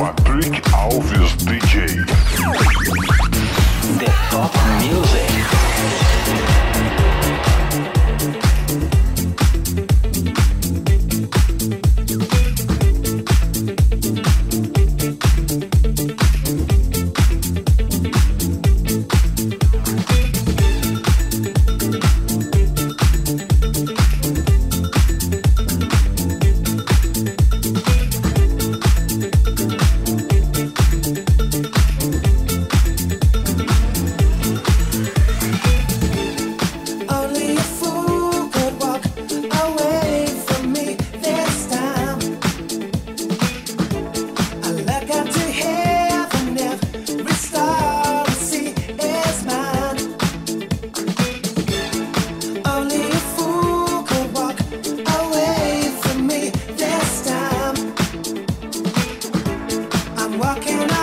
Patrick Alves DJ. The Top Music. Walking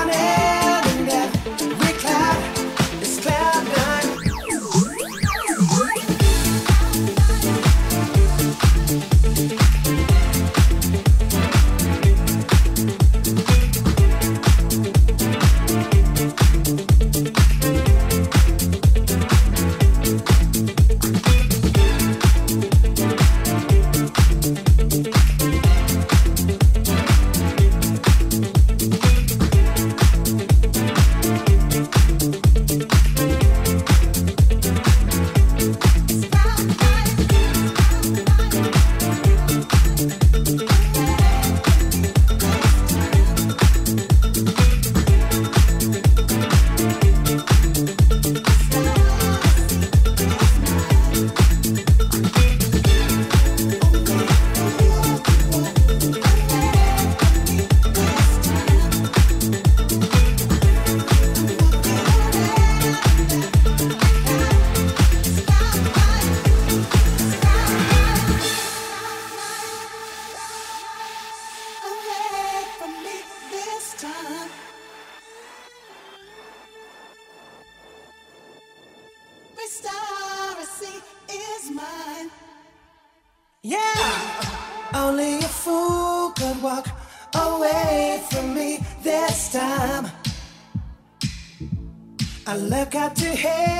Up to heaven,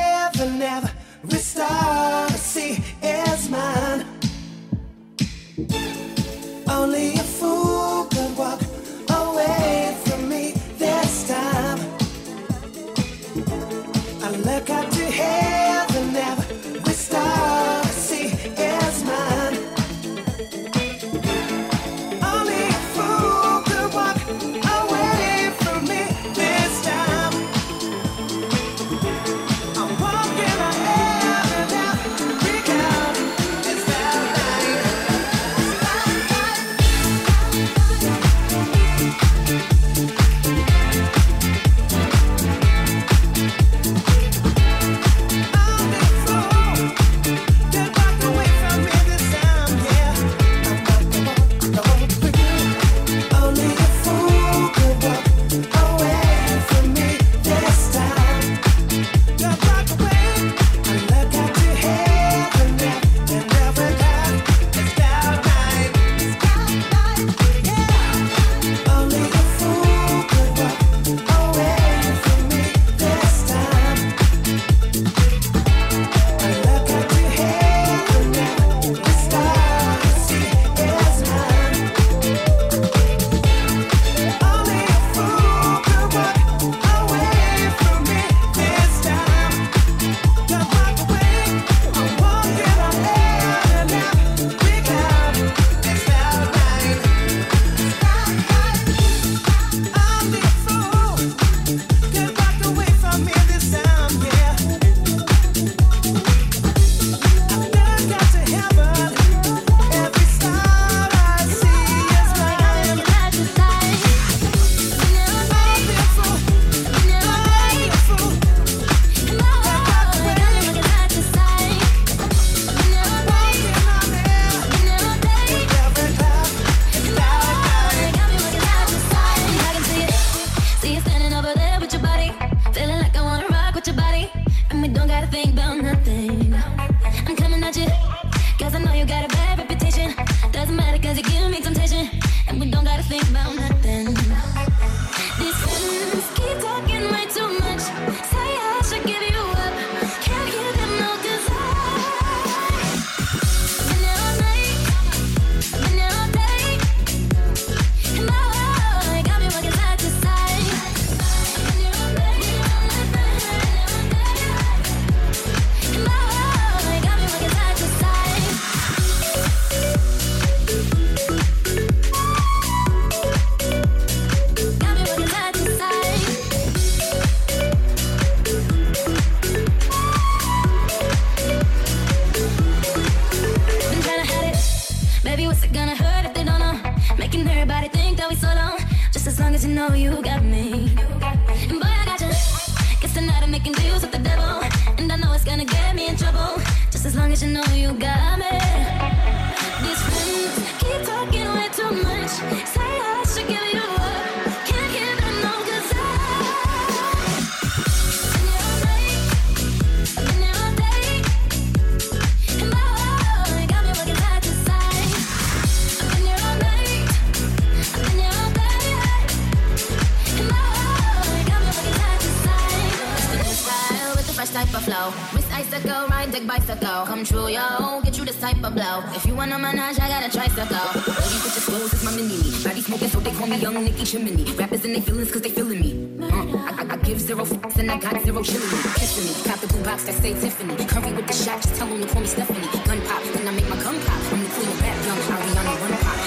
bicycle. Come true, yo. Get you this type of blow. If you want a manage, I got a tricycle. Ladies put your clothes it's my mini me. Body smoking, so they call me Young Nicki Chimney. Rappers and they feelings cause they feeling me. Uh, I, I, I, give zero fucks and I got zero chilling me. Kissing me. Pop the blue box that say Tiffany. Curry with the shot, just tell them to call me Stephanie. Gun pop, then I make my gun pop. I'm the queen of rap, young Ariana Run Pop.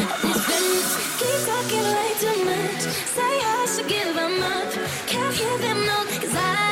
Keep talking way too much. Say I should give them up. Can't hear them, no, cause I.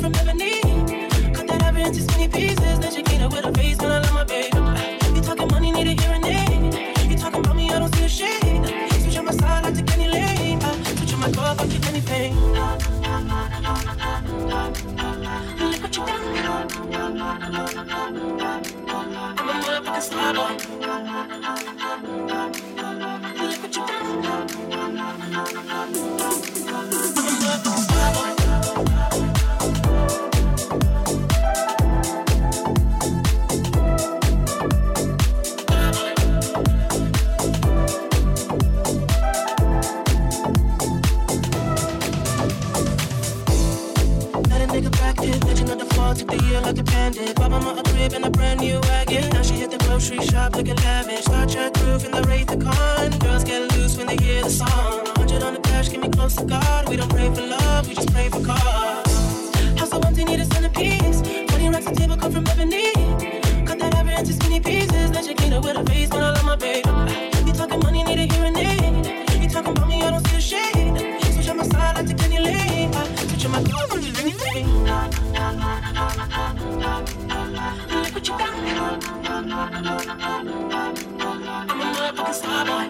from ebony. Cut that love into skinny pieces, roof and the rate the con. Girls get loose when they hear the song. 100 on the dash, get me close to God. We don't pray for love, we just pray for cause. How's the one thing you to send Starboy.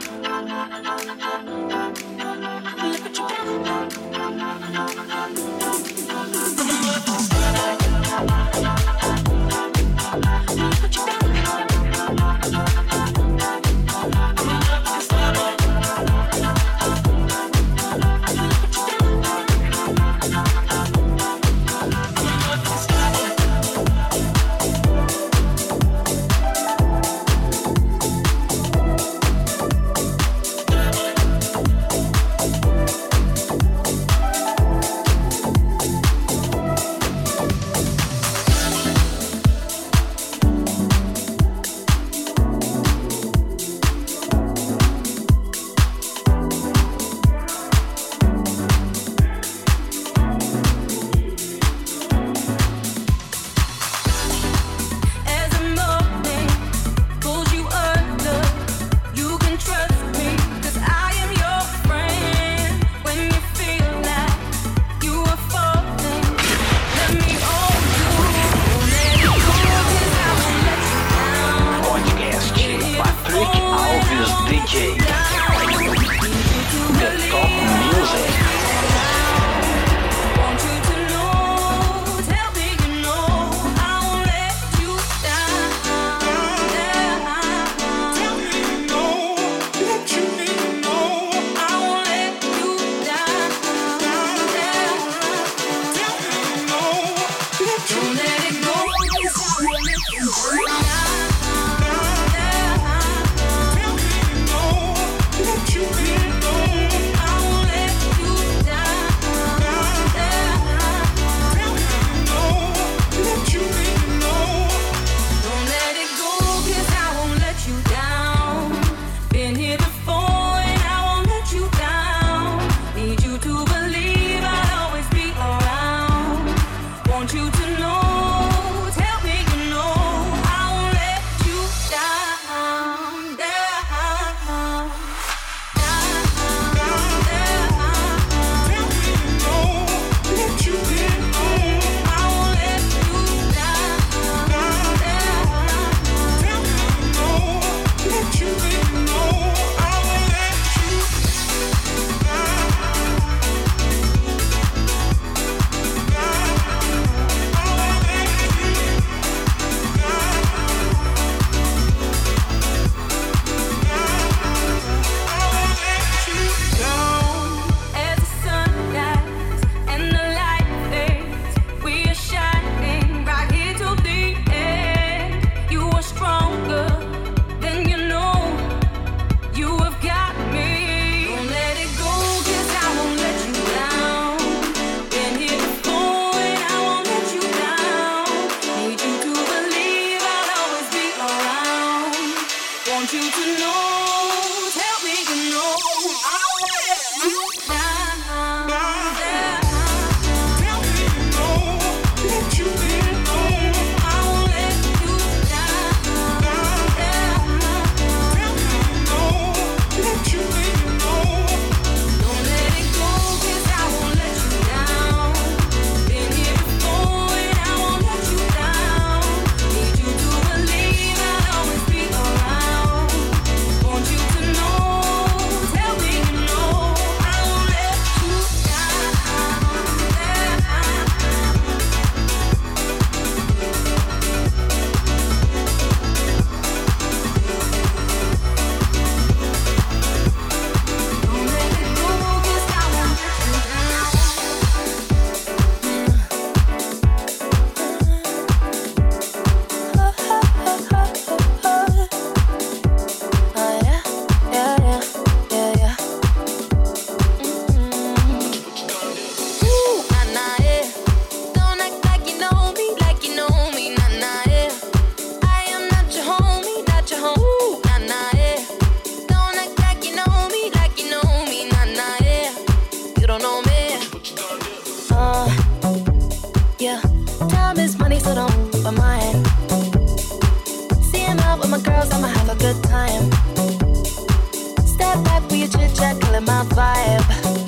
Girls, I'ma have a good time. Step back with your chit chat, killing my vibe.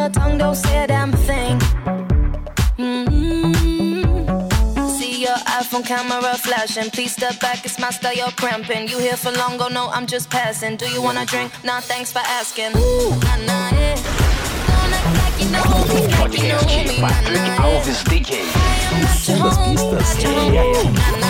your tongue, don't say a damn thing. Mm-hmm. See your iPhone camera flashing. Please step back, it's my style, you're cramping. You here for long, go no, I'm just passing. Do you wanna drink? Nah, thanks for asking. Ooh, nah, nah, yeah. Don't act like you know me, like you know Podcast me, nah, Patrick nah, yeah. Alves DJ. I am not your Som das pistas. yeah, yeah.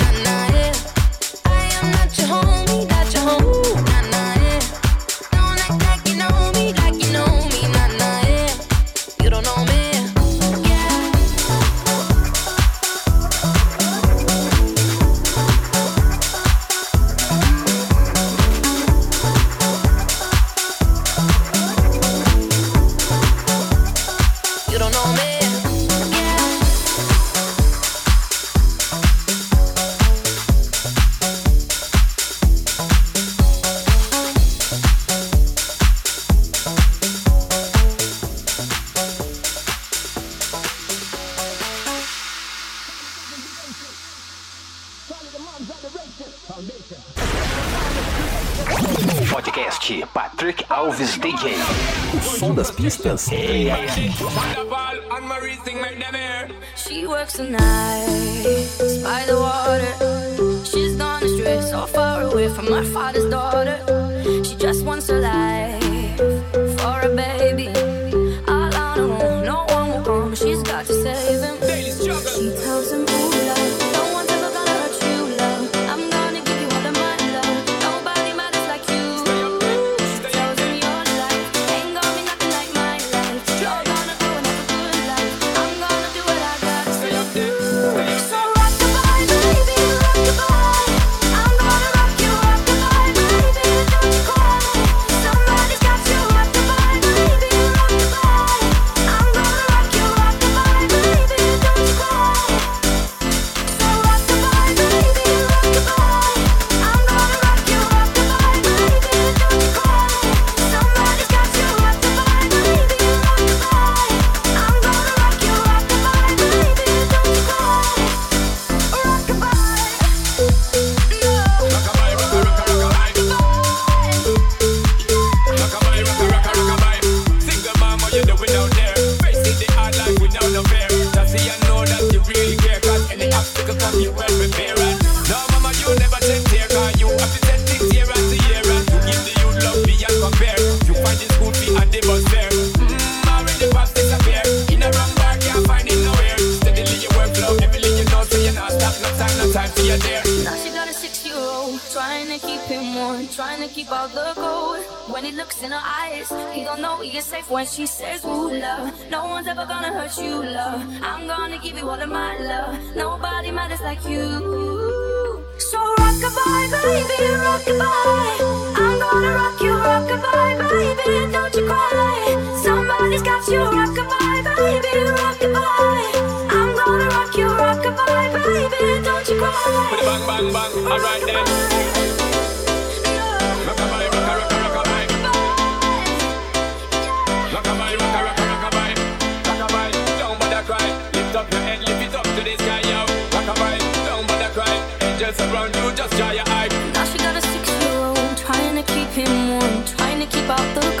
las pistas. She works the nights by the water. She's gone astray, so far away from my father's daughter. keep all the gold. When he looks in her eyes, he don't know he is safe when she says, Ooh, love. No one's ever gonna hurt you, love. I'm gonna give you all of my love. Nobody matters like you. So rockabye, baby, rockabye. I'm gonna rock you, rockabye, baby. Don't you cry. Somebody's got you, rockabye, baby, rockabye. I'm gonna rock you, rockabye, baby. Don't you cry. Bang, bang, bang. All right then. around you, just try your. Now she got a six-year-old trying to keep him warm, trying to keep out the cold.